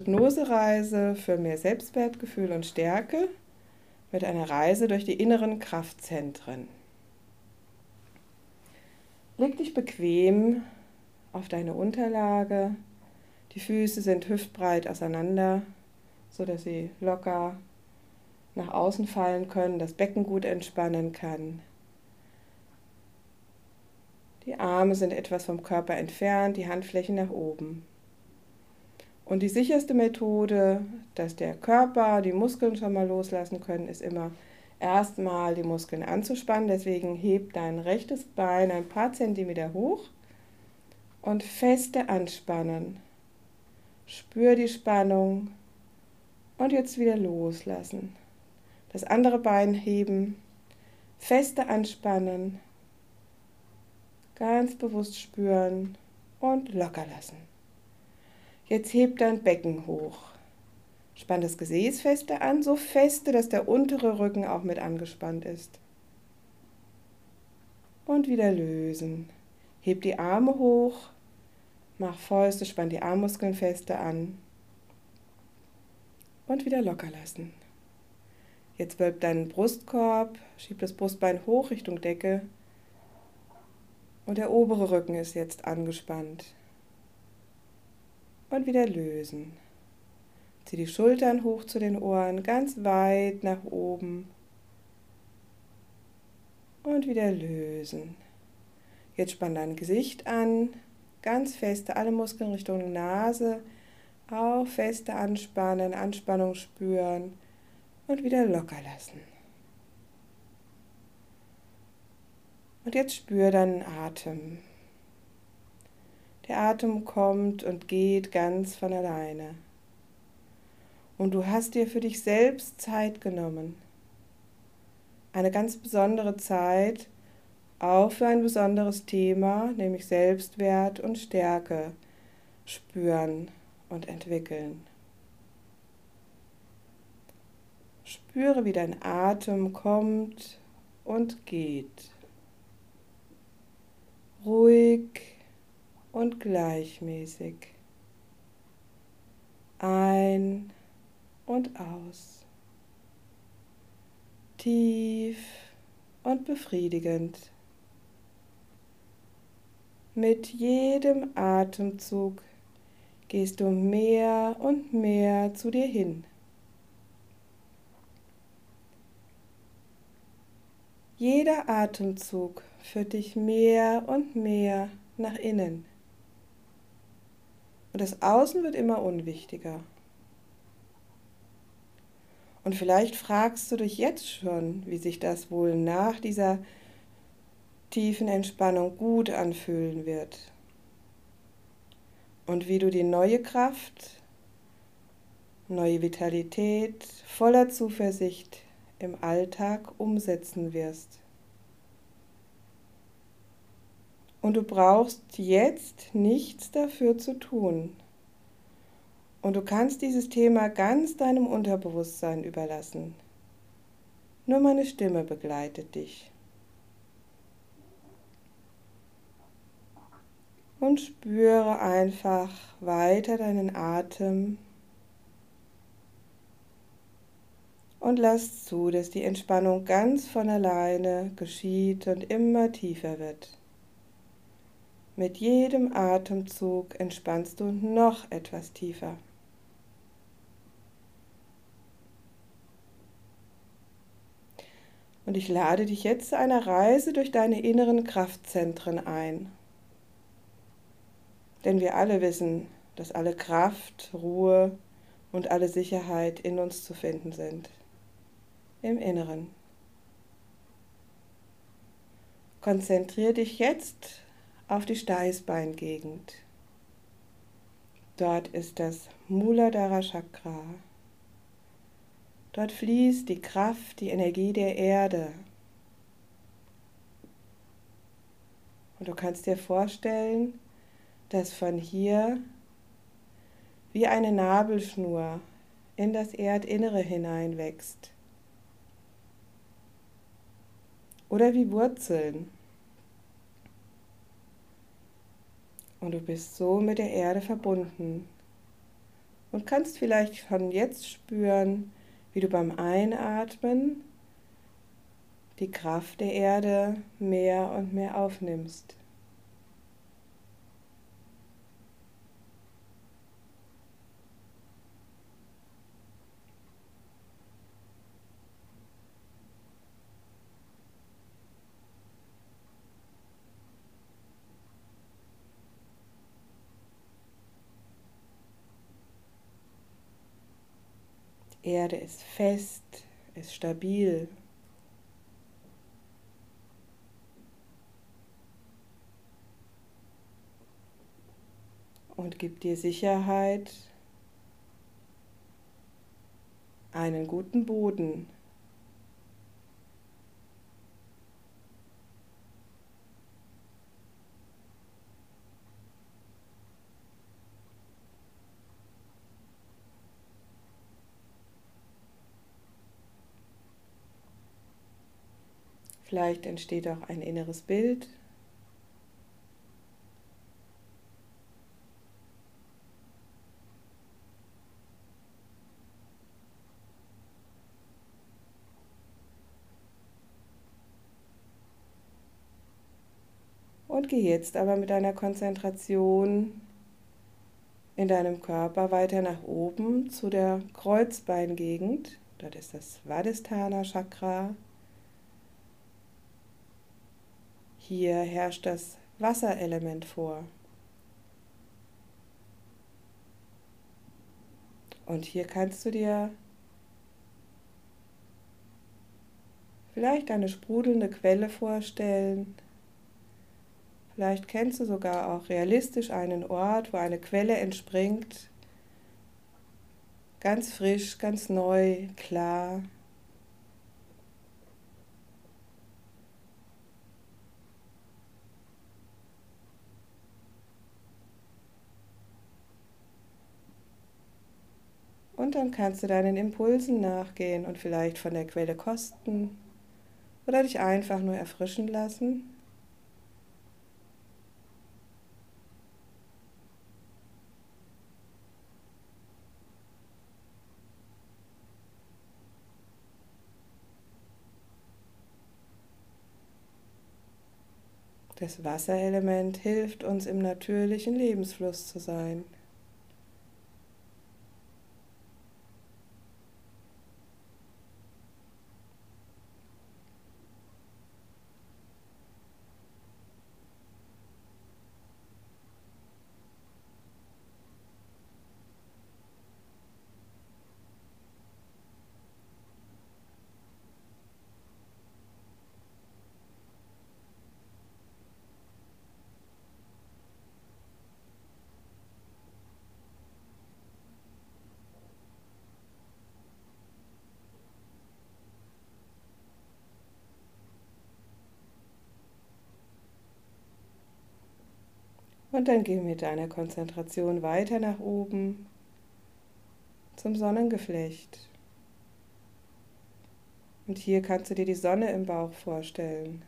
Hypnosereise für mehr Selbstwertgefühl und Stärke mit einer Reise durch die inneren Kraftzentren. Leg dich bequem auf deine Unterlage. Die Füße sind hüftbreit auseinander, sodass sie locker nach außen fallen können, das Becken gut entspannen kann. Die Arme sind etwas vom Körper entfernt, die Handflächen nach oben. Und die sicherste Methode, dass der Körper die Muskeln schon mal loslassen können, ist immer erstmal die Muskeln anzuspannen. Deswegen heb dein rechtes Bein ein paar Zentimeter hoch und feste anspannen. Spür die Spannung und jetzt wieder loslassen. Das andere Bein heben, feste anspannen, ganz bewusst spüren und locker lassen. Jetzt heb dein Becken hoch. Spann das Gesäß fester an, so feste, dass der untere Rücken auch mit angespannt ist. Und wieder lösen. Heb die Arme hoch, mach Fäuste, spann die Armmuskeln fester an. Und wieder locker lassen. Jetzt wölb deinen Brustkorb, schieb das Brustbein hoch Richtung Decke. Und der obere Rücken ist jetzt angespannt und wieder lösen. Zieh die Schultern hoch zu den Ohren, ganz weit nach oben und wieder lösen. Jetzt spann dein Gesicht an, ganz feste, alle Muskeln Richtung Nase, auch feste anspannen, Anspannung spüren und wieder locker lassen. Und jetzt spür deinen Atem. Der Atem kommt und geht ganz von alleine. Und du hast dir für dich selbst Zeit genommen. Eine ganz besondere Zeit, auch für ein besonderes Thema, nämlich Selbstwert und Stärke spüren und entwickeln. Spüre, wie dein Atem kommt und geht. Ruhig und gleichmäßig. Ein und aus. Tief und befriedigend. Mit jedem Atemzug gehst du mehr und mehr zu dir hin. Jeder Atemzug führt dich mehr und mehr nach innen. Und das Außen wird immer unwichtiger. Und vielleicht fragst du dich jetzt schon, wie sich das wohl nach dieser tiefen Entspannung gut anfühlen wird. Und wie du die neue Kraft, neue Vitalität voller Zuversicht im Alltag umsetzen wirst. Und du brauchst jetzt nichts dafür zu tun. Und du kannst dieses Thema ganz deinem Unterbewusstsein überlassen. Nur meine Stimme begleitet dich. Und spüre einfach weiter deinen Atem. Und lass zu, dass die Entspannung ganz von alleine geschieht und immer tiefer wird. Mit jedem Atemzug entspannst du noch etwas tiefer. Und ich lade dich jetzt zu einer Reise durch deine inneren Kraftzentren ein. Denn wir alle wissen, dass alle Kraft, Ruhe und alle Sicherheit in uns zu finden sind. Im Inneren. Konzentriere dich jetzt auf die Steißbeingegend. Dort ist das Muladhara Chakra. Dort fließt die Kraft, die Energie der Erde. Und du kannst dir vorstellen, dass von hier wie eine Nabelschnur in das Erdinnere hineinwächst. Oder wie Wurzeln Und du bist so mit der Erde verbunden und kannst vielleicht von jetzt spüren, wie du beim Einatmen die Kraft der Erde mehr und mehr aufnimmst. Erde ist fest, ist stabil. Und gibt dir Sicherheit, einen guten Boden. Vielleicht entsteht auch ein inneres Bild. Und geh jetzt aber mit deiner Konzentration in deinem Körper weiter nach oben zu der Kreuzbeingegend. Dort ist das Svadhisthana Chakra. Hier herrscht das Wasserelement vor. Und hier kannst du dir vielleicht eine sprudelnde Quelle vorstellen. Vielleicht kennst du sogar auch realistisch einen Ort, wo eine Quelle entspringt. Ganz frisch, ganz neu, klar. Dann kannst du deinen Impulsen nachgehen und vielleicht von der Quelle kosten oder dich einfach nur erfrischen lassen. Das Wasserelement hilft uns im natürlichen Lebensfluss zu sein. Und dann geh mit deiner Konzentration weiter nach oben zum Sonnengeflecht. Und hier kannst du dir die Sonne im Bauch vorstellen.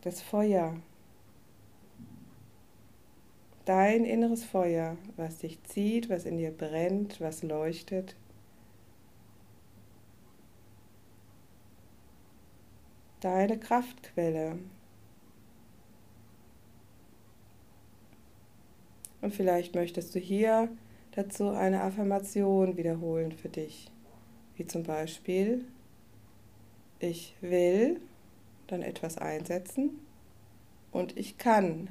Das Feuer. Dein inneres Feuer, was dich zieht, was in dir brennt, was leuchtet. Deine Kraftquelle. Und vielleicht möchtest du hier dazu eine Affirmation wiederholen für dich, wie zum Beispiel, ich will dann etwas einsetzen und ich kann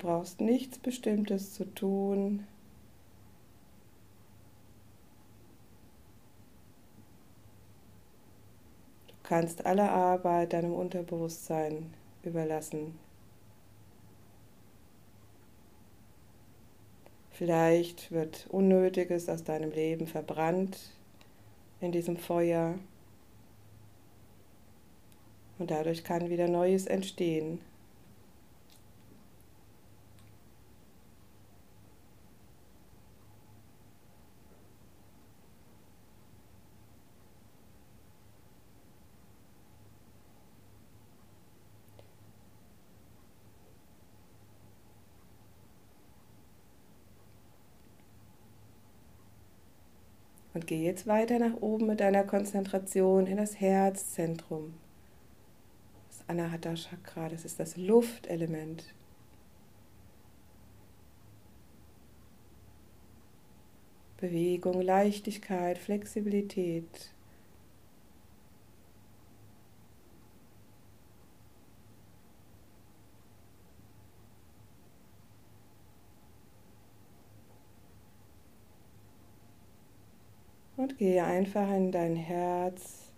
brauchst nichts Bestimmtes zu tun. Du kannst alle Arbeit deinem Unterbewusstsein überlassen. Vielleicht wird Unnötiges aus deinem Leben verbrannt in diesem Feuer. Und dadurch kann wieder Neues entstehen. Und geh jetzt weiter nach oben mit deiner Konzentration in das Herzzentrum. Das Anahata Chakra, das ist das Luftelement. Bewegung, Leichtigkeit, Flexibilität. Gehe einfach in dein Herz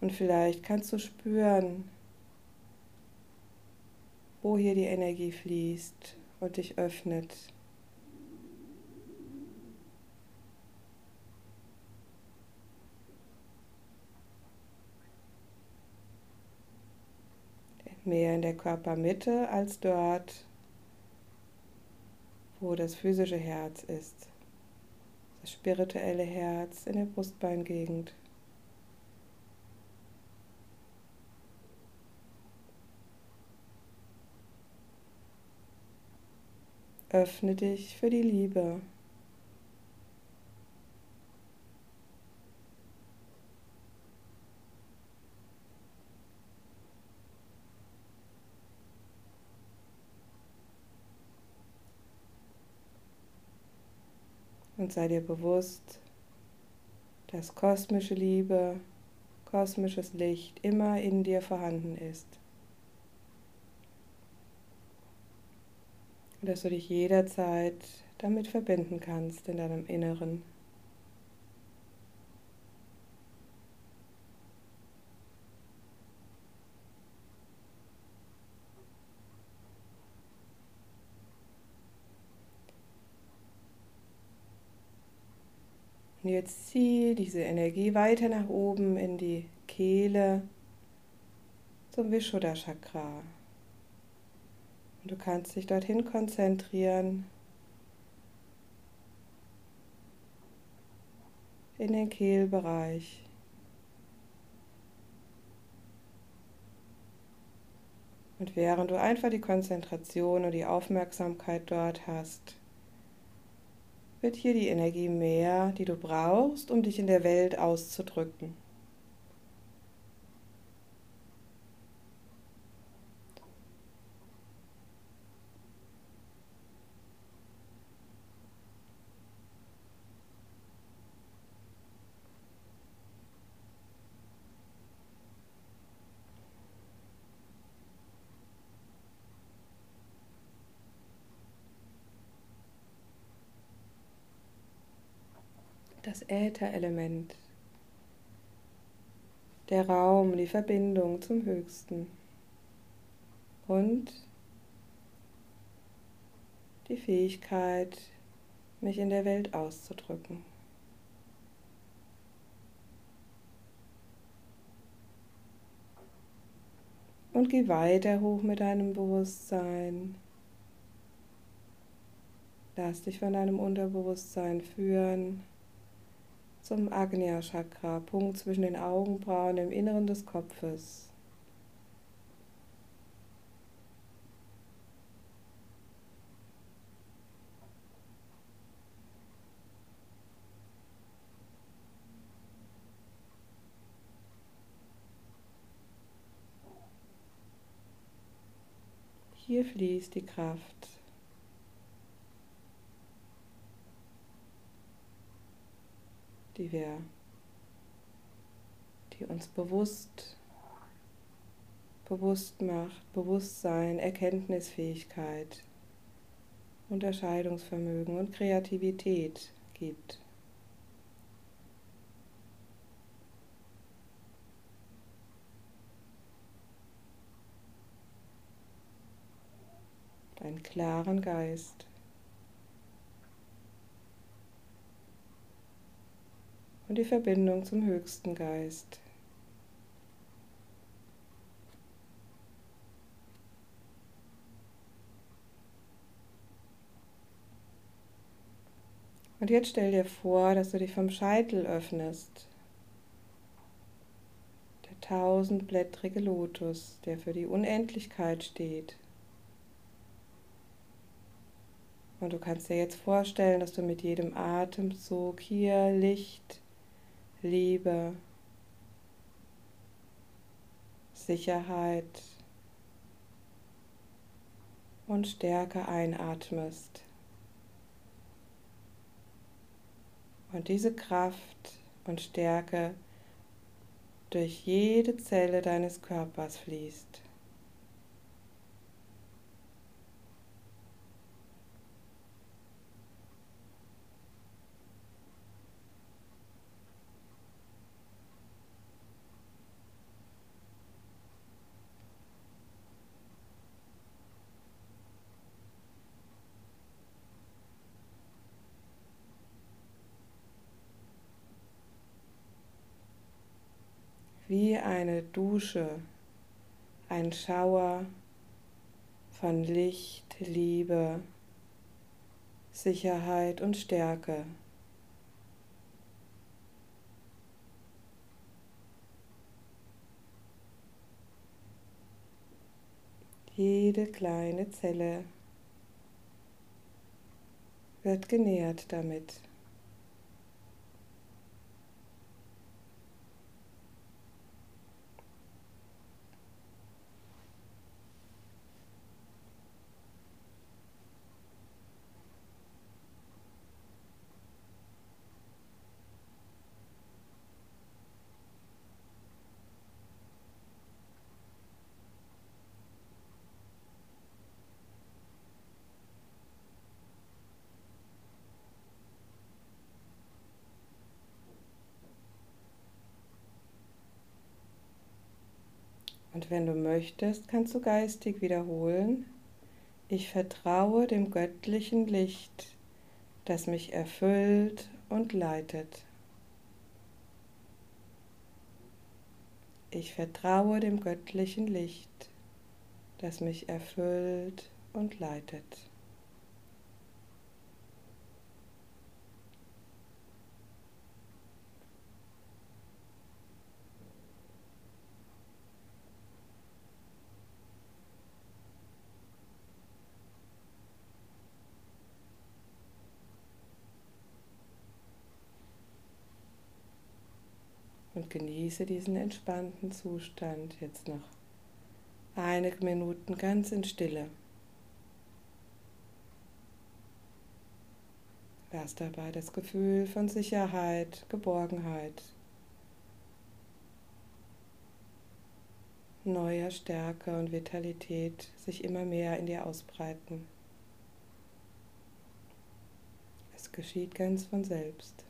und vielleicht kannst du spüren, wo hier die Energie fließt und dich öffnet. Mehr in der Körpermitte als dort, wo das physische Herz ist das spirituelle Herz in der Brustbeingegend. Öffne dich für die Liebe. Sei dir bewusst, dass kosmische Liebe, kosmisches Licht immer in dir vorhanden ist. Und dass du dich jederzeit damit verbinden kannst in deinem Inneren. Jetzt zieh diese Energie weiter nach oben in die Kehle zum Vishuddha Chakra. Und du kannst dich dorthin konzentrieren. In den Kehlbereich. Und während du einfach die Konzentration und die Aufmerksamkeit dort hast, wird hier die Energie mehr, die du brauchst, um dich in der Welt auszudrücken. Das Ätherelement, der Raum, die Verbindung zum Höchsten und die Fähigkeit, mich in der Welt auszudrücken. Und geh weiter hoch mit deinem Bewusstsein. Lass dich von deinem Unterbewusstsein führen zum Agnya Chakra, Punkt zwischen den Augenbrauen im Inneren des Kopfes. Hier fließt die Kraft. Die wir, die uns bewusst, bewusst macht, Bewusstsein, Erkenntnisfähigkeit, Unterscheidungsvermögen und Kreativität gibt. Einen klaren Geist. und die Verbindung zum höchsten Geist. Und jetzt stell dir vor, dass du dich vom Scheitel öffnest. Der tausendblättrige Lotus, der für die Unendlichkeit steht. Und du kannst dir jetzt vorstellen, dass du mit jedem Atemzug hier Licht Liebe, Sicherheit und Stärke einatmest. Und diese Kraft und Stärke durch jede Zelle deines Körpers fließt. Wie eine Dusche, ein Schauer von Licht, Liebe, Sicherheit und Stärke. Jede kleine Zelle wird genährt damit. Und wenn du möchtest, kannst du geistig wiederholen, ich vertraue dem göttlichen Licht, das mich erfüllt und leitet. Ich vertraue dem göttlichen Licht, das mich erfüllt und leitet. und genieße diesen entspannten Zustand jetzt noch einige Minuten ganz in Stille. Lass dabei das Gefühl von Sicherheit, Geborgenheit, neuer Stärke und Vitalität sich immer mehr in dir ausbreiten. Es geschieht ganz von selbst.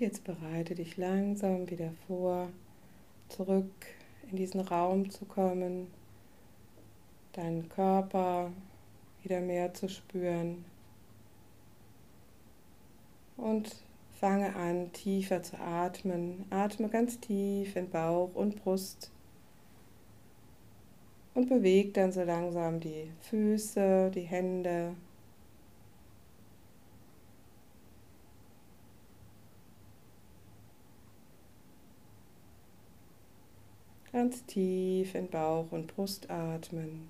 Jetzt bereite dich langsam wieder vor, zurück in diesen Raum zu kommen, deinen Körper wieder mehr zu spüren und fange an, tiefer zu atmen. Atme ganz tief in Bauch und Brust und bewege dann so langsam die Füße, die Hände. Ganz tief in Bauch und Brust atmen.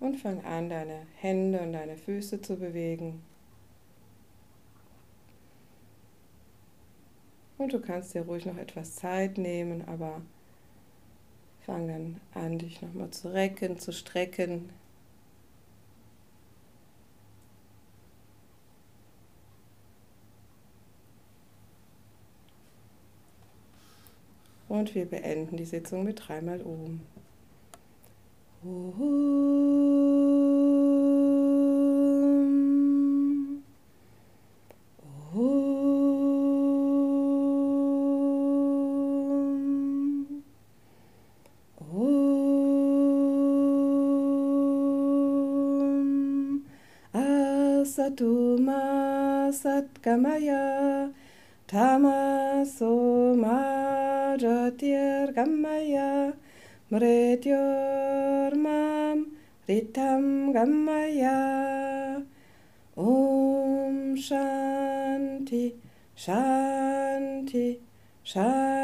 Und fang an, deine Hände und deine Füße zu bewegen. Und du kannst dir ruhig noch etwas Zeit nehmen, aber fang dann an, dich nochmal zu recken, zu strecken. Und wir beenden die Sitzung mit dreimal oben. Sato ma satkamaya tamaso ma jyotirgamaya mrityormam ritam gamaya Om Shanti Shanti Shanti